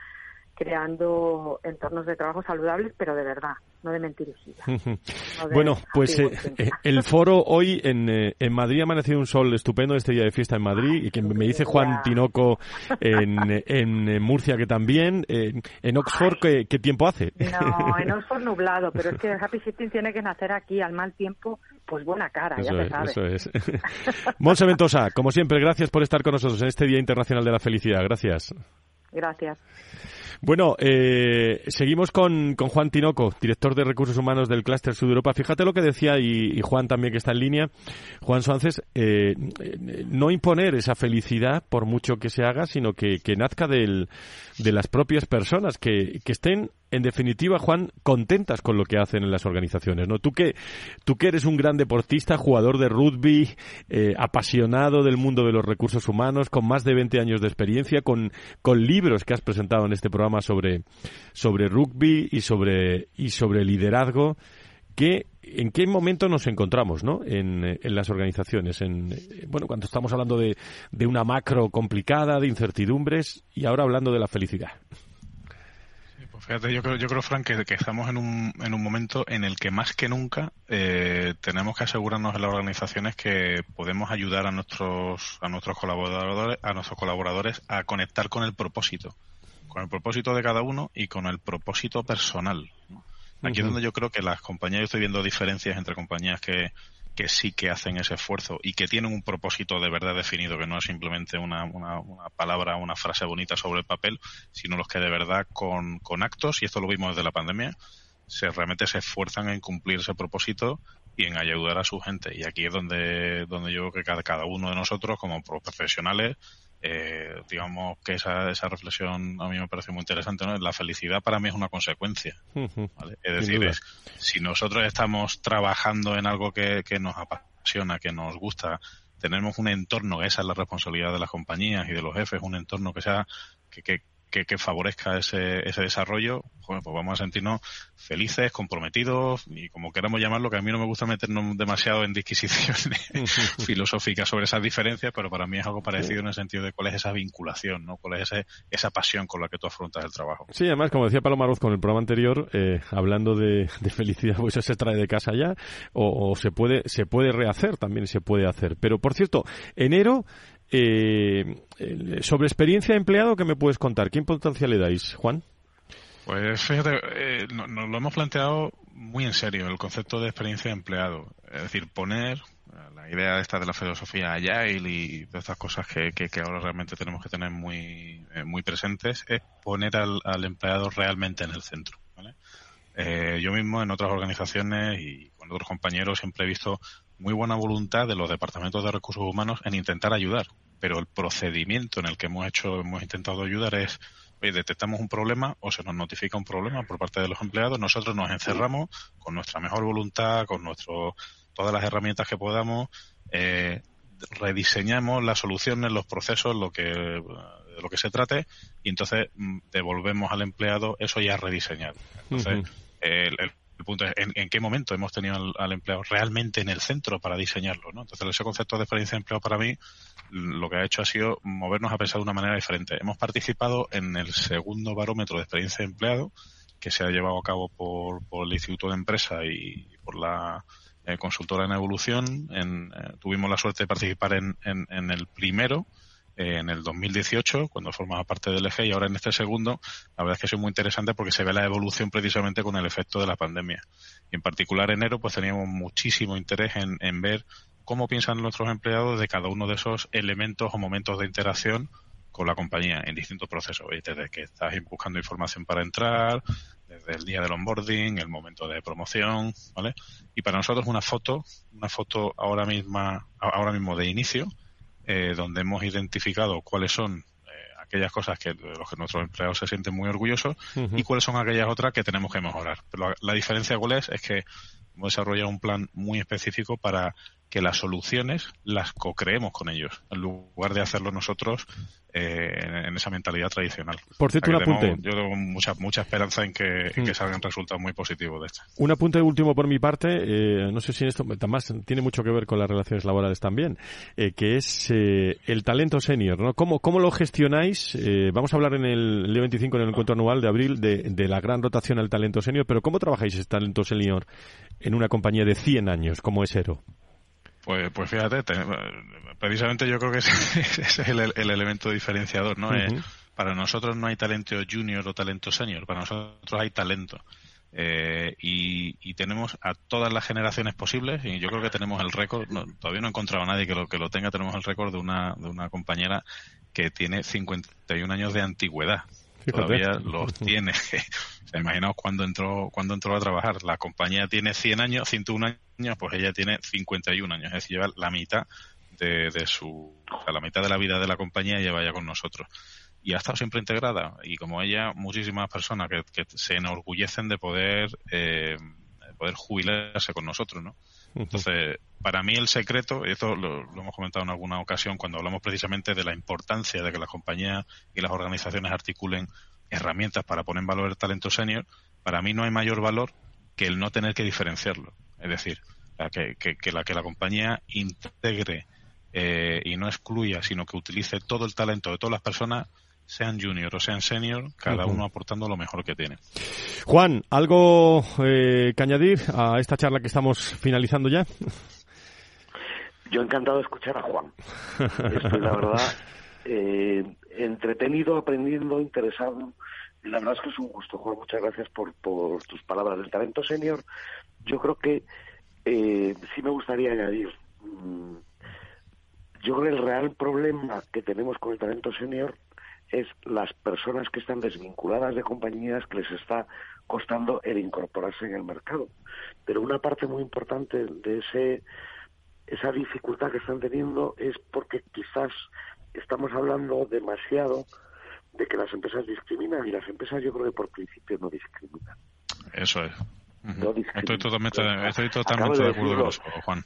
creando entornos de trabajo saludables, pero de verdad, no de mentirijilla. bueno, pues eh, eh, el foro hoy en, eh, en Madrid ha amanecido un sol estupendo este día de fiesta en Madrid y que me dice Juan Tinoco en, en, Murcia que también. en Oxford, ¿qué, tiempo hace? No, en Oxford nublado, pero es que Happy City tiene que nacer aquí al mal tiempo, pues buena cara, ya se sabe. Eso es. Monse Ventosa, como siempre, gracias por estar con nosotros en este Día Internacional de la Felicidad. Gracias. Gracias. Bueno, eh, seguimos con, con, Juan Tinoco, director de Recursos Humanos del Clúster Sud Europa. Fíjate lo que decía, y, Juan también que está en línea, Juan Suárez, eh, no imponer esa felicidad por mucho que se haga, sino que, que nazca del, de las propias personas, que, que estén en definitiva, Juan, contentas con lo que hacen en las organizaciones, ¿no? Tú que, tú que eres un gran deportista, jugador de rugby, eh, apasionado del mundo de los recursos humanos, con más de 20 años de experiencia, con, con libros que has presentado en este programa sobre, sobre rugby y sobre, y sobre liderazgo, que, ¿en qué momento nos encontramos, ¿no? En, en las organizaciones, en, bueno, cuando estamos hablando de, de una macro complicada, de incertidumbres, y ahora hablando de la felicidad. Fíjate, yo creo, yo creo Frank, que, estamos en un, en un momento en el que más que nunca eh, tenemos que asegurarnos en las organizaciones que podemos ayudar a nuestros, a nuestros colaboradores, a nuestros colaboradores a conectar con el propósito, con el propósito de cada uno y con el propósito personal. Aquí es donde yo creo que las compañías, yo estoy viendo diferencias entre compañías que, que sí que hacen ese esfuerzo y que tienen un propósito de verdad definido, que no es simplemente una, una, una palabra, una frase bonita sobre el papel, sino los que de verdad con, con actos, y esto lo vimos desde la pandemia, se realmente se esfuerzan en cumplir ese propósito y en ayudar a su gente. Y aquí es donde, donde yo creo que cada, cada uno de nosotros, como profesionales, eh, digamos que esa, esa reflexión a mí me parece muy interesante. ¿no? La felicidad para mí es una consecuencia. Es decir, si nosotros estamos trabajando en algo que, que nos apasiona, que nos gusta, tenemos un entorno, esa es la responsabilidad de las compañías y de los jefes, un entorno que sea que, que, que, favorezca ese, ese desarrollo, pues vamos a sentirnos felices, comprometidos y como queramos llamarlo, que a mí no me gusta meternos demasiado en disquisiciones filosóficas sobre esas diferencias, pero para mí es algo parecido en el sentido de cuál es esa vinculación, ¿no? cuál es ese, esa pasión con la que tú afrontas el trabajo. Sí, además, como decía Paloma Ruz con el programa anterior, eh, hablando de, felicidad, pues se trae de casa ya o, o se puede se puede rehacer, también se puede hacer. Pero, por cierto, enero eh, sobre experiencia de empleado, ¿qué me puedes contar? ¿Qué importancia le dais, Juan? Pues fíjate, eh, nos lo hemos planteado muy en serio el concepto de experiencia de empleado. Es decir, poner la idea esta de la filosofía Agile y todas estas cosas que, que, ahora realmente tenemos que tener muy, eh, muy presentes es poner al, al, empleado realmente en el centro. Eh, yo mismo en otras organizaciones y con otros compañeros siempre he visto muy buena voluntad de los departamentos de recursos humanos en intentar ayudar, pero el procedimiento en el que hemos hecho, hemos intentado ayudar es oye, detectamos un problema o se nos notifica un problema por parte de los empleados, nosotros nos encerramos con nuestra mejor voluntad, con nuestro, todas las herramientas que podamos, eh, rediseñamos las soluciones, los procesos, lo que, de lo que se trate, y entonces mm, devolvemos al empleado eso ya rediseñado. Entonces, el, punto es ¿en, qué momento hemos tenido al, empleado realmente en el centro para diseñarlo. ¿no? Entonces, ese concepto de experiencia de empleo para mí lo que ha hecho ha sido movernos a pensar de una manera diferente. Hemos participado en el segundo barómetro de experiencia de empleado que se ha llevado a cabo por, el Instituto de Empresa y por la eh, consultora en evolución. En, eh, tuvimos la suerte de participar en, en, el primero, en el 2018, cuando formaba parte del eje, y ahora en este segundo, la verdad es que es muy interesante porque se ve la evolución precisamente con el efecto de la pandemia. Y en particular enero, pues teníamos muchísimo interés en, ver cómo piensan nuestros empleados de cada uno de esos elementos o momentos de interacción con la compañía en distintos procesos, desde que estás buscando información para entrar, desde el día del onboarding, el momento de promoción, ¿vale? Y para nosotros una foto, una foto ahora misma, ahora mismo de inicio, eh, donde hemos identificado cuáles son eh, aquellas cosas que de los que nuestros empleados se sienten muy orgullosos y cuáles son aquellas otras que tenemos que mejorar. Pero la, la diferencia cuál es es que hemos desarrollado un plan muy específico para que las soluciones las co-creemos con ellos, en lugar de hacerlo nosotros eh, en, esa mentalidad tradicional. Por cierto, un apunte. yo tengo mucha, mucha esperanza en que, mm. salgan resultados muy positivos de esto. Un apunte último por mi parte, eh, no sé si esto además tiene mucho que ver con las relaciones laborales también, eh, que es el talento senior, ¿no? ¿Cómo, cómo lo gestionáis? vamos a hablar en el, el 25 en el encuentro anual de abril de, de la gran rotación al talento senior, pero ¿cómo trabajáis ese talento senior en una compañía de 100 años como es Ero? Pues, pues fíjate, precisamente yo creo que ese es el, elemento diferenciador, ¿no? Eh, para nosotros no hay talento junior o talento senior, para nosotros hay talento. Eh, y, tenemos a todas las generaciones posibles y yo creo que tenemos el récord, todavía no he encontrado a nadie que lo, que lo tenga, tenemos el récord de una, de una compañera que tiene 51 años de antigüedad todavía los tiene. imaginaos cuando entró, cuando entró a trabajar. La compañía tiene 100 años, 101 años, pues ella tiene 51 años. Es decir, lleva la mitad de, de su, sea, la mitad de la vida de la compañía lleva ya con nosotros. Y ha estado siempre integrada. Y como ella, muchísimas personas que, que se enorgullecen de poder, eh, poder jubilarse con nosotros, ¿no? Entonces, para mí el secreto, y esto lo, hemos comentado en alguna ocasión cuando hablamos precisamente de la importancia de que las compañías y las organizaciones articulen herramientas para poner en valor el talento senior, para mí no hay mayor valor que el no tener que diferenciarlo. Es decir, que, que, la, que la compañía integre eh, y no excluya, sino que utilice todo el talento de todas las personas sean junior o sean senior, cada uno aportando lo mejor que tiene. Juan, ¿algo eh, que añadir a esta charla que estamos finalizando ya? Yo encantado de escuchar a Juan. Estoy, la verdad, eh, entretenido, aprendiendo, interesado. Y la verdad es que es un gusto, Juan. Muchas gracias por, por tus palabras del talento senior. Yo creo que eh, sí me gustaría añadir. Mm, yo creo que el real problema que tenemos con el talento senior es las personas que están desvinculadas de compañías que les está costando el incorporarse en el mercado. Pero una parte muy importante de ese esa dificultad que están teniendo es porque quizás estamos hablando demasiado de que las empresas discriminan y las empresas yo creo que por principio no discriminan. Eso es. Estoy totalmente, estoy totalmente de, acuerdo con eso, Juan.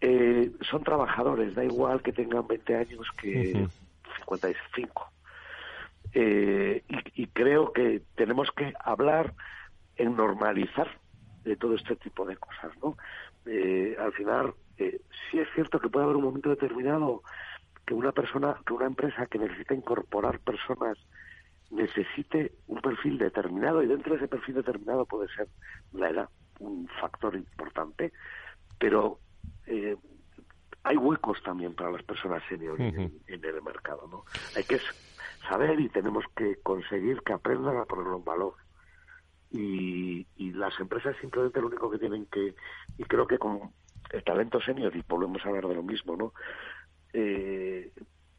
Eh, son trabajadores, da igual que tengan 20 años que, 55. Eh, y, creo que tenemos que hablar en normalizar de todo este tipo de cosas, ¿no? Eh, al final, eh, sí es cierto que puede haber un momento determinado que una persona, que una empresa que necesita incorporar personas necesite un perfil determinado y dentro de ese perfil determinado puede ser la edad un factor importante, pero eh, hay huecos también para las personas senior en, el mercado, ¿no? Hay que saber y tenemos que conseguir que aprendan a ponerlo en valor. Y, y las empresas simplemente lo único que tienen que, y creo que con el talento senior, y volvemos a hablar de lo mismo, ¿no? Eh,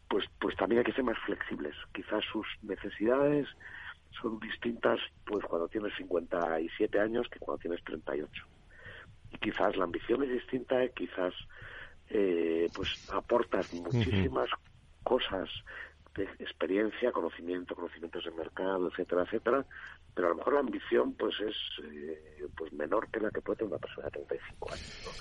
pues, pues también hay que ser más flexibles. Quizás sus necesidades son distintas pues cuando tienes 57 años que cuando tienes 38. Y quizás la ambición es distinta, quizás eh, pues aportas muchísimas cosas de experiencia, conocimiento, conocimientos de mercado, etcétera, etcétera, pero a lo mejor la ambición pues es eh, pues menor que la que puede tener una persona de 35 años. ¿no?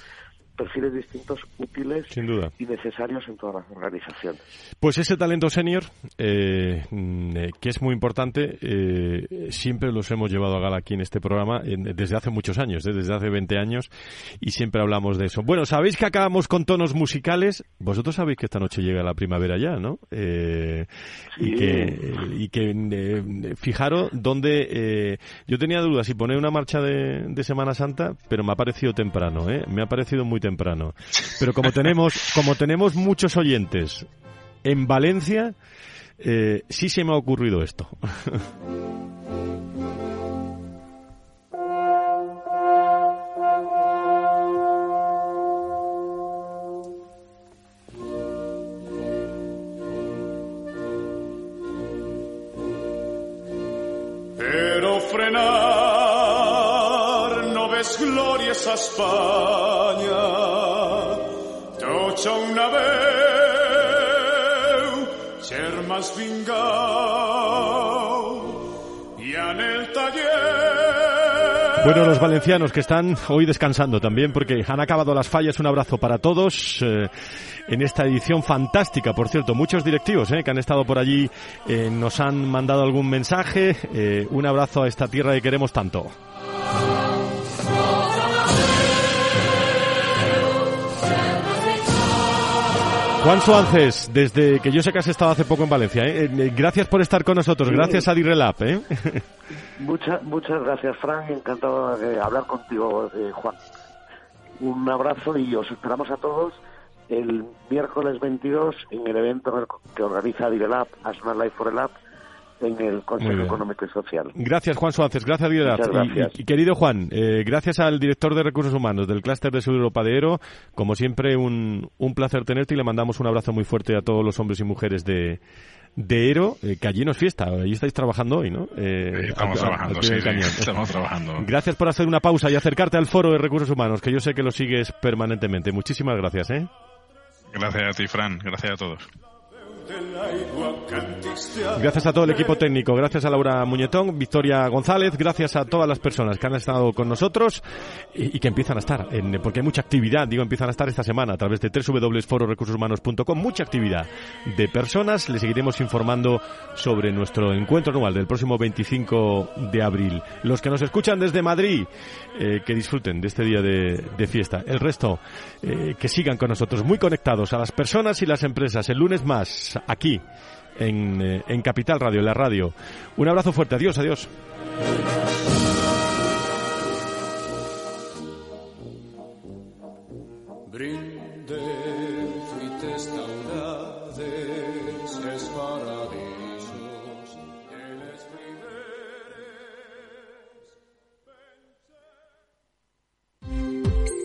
Perfiles distintos útiles y necesarios en todas las organizaciones. Pues ese talento senior, eh, eh, que es muy importante, eh, siempre los hemos llevado a gala aquí en este programa desde hace muchos años, desde hace 20 años, y siempre hablamos de eso. Bueno, sabéis que acabamos con tonos musicales. Vosotros sabéis que esta noche llega la primavera ya, ¿no? Y que, y que fijaros dónde. yo tenía dudas si poner una marcha de, de Semana Santa, pero me ha parecido temprano, ¿eh? Me ha parecido muy temprano. Pero como tenemos, como tenemos muchos oyentes en Valencia, eh, sí se me ha ocurrido esto. Pero frenar no ves glorias a Bueno, los valencianos que están hoy descansando también porque han acabado las fallas. Un abrazo para todos eh, en esta edición fantástica. Por cierto, muchos directivos eh, que han estado por allí eh, nos han mandado algún mensaje. un abrazo a esta tierra que queremos tanto. Juan Suárez, desde que yo sé que has estado hace poco en Valencia, ¿eh? Eh, gracias por estar con nosotros, gracias a Direlap. ¿eh? Muchas, muchas gracias, Frank, encantado de hablar contigo, Juan. Un abrazo y os esperamos a todos el miércoles 22 en el evento que organiza Direlab, Asma Life for App, en el Consejo Económico y Social. Gracias, Juan Suárez. Gracias, Gracias. Y, querido Juan, eh, gracias al director de Recursos Humanos del Clúster de Sur Europa de Ero. Como siempre, un, un placer tenerte y le mandamos un abrazo muy fuerte a todos los hombres y mujeres de, de Ero, eh, que allí no es fiesta, allí estáis trabajando hoy, ¿no? Eh, estamos trabajando, sí, estamos trabajando. Gracias por hacer una pausa y acercarte al Foro de Recursos Humanos, que yo sé que lo sigues permanentemente. Muchísimas gracias, ¿eh? Gracias a ti, Fran. Gracias a todos. Gracias a todo el equipo técnico, gracias a Laura Muñetón, Victoria González, gracias a todas las personas que han estado con nosotros y, que empiezan a estar, en, porque hay mucha actividad, digo, empiezan a estar esta semana a través de www.fororecursoshumanos.com, mucha actividad de personas. Les seguiremos informando sobre nuestro encuentro anual del próximo 25 de abril. Los que nos escuchan desde Madrid, eh, que disfruten de este día de, fiesta. El resto, eh, que sigan con nosotros, muy conectados a las personas y las empresas. El lunes más, aquí, en, eh, en Capital Radio, en la radio. Un abrazo fuerte. Adiós, adiós.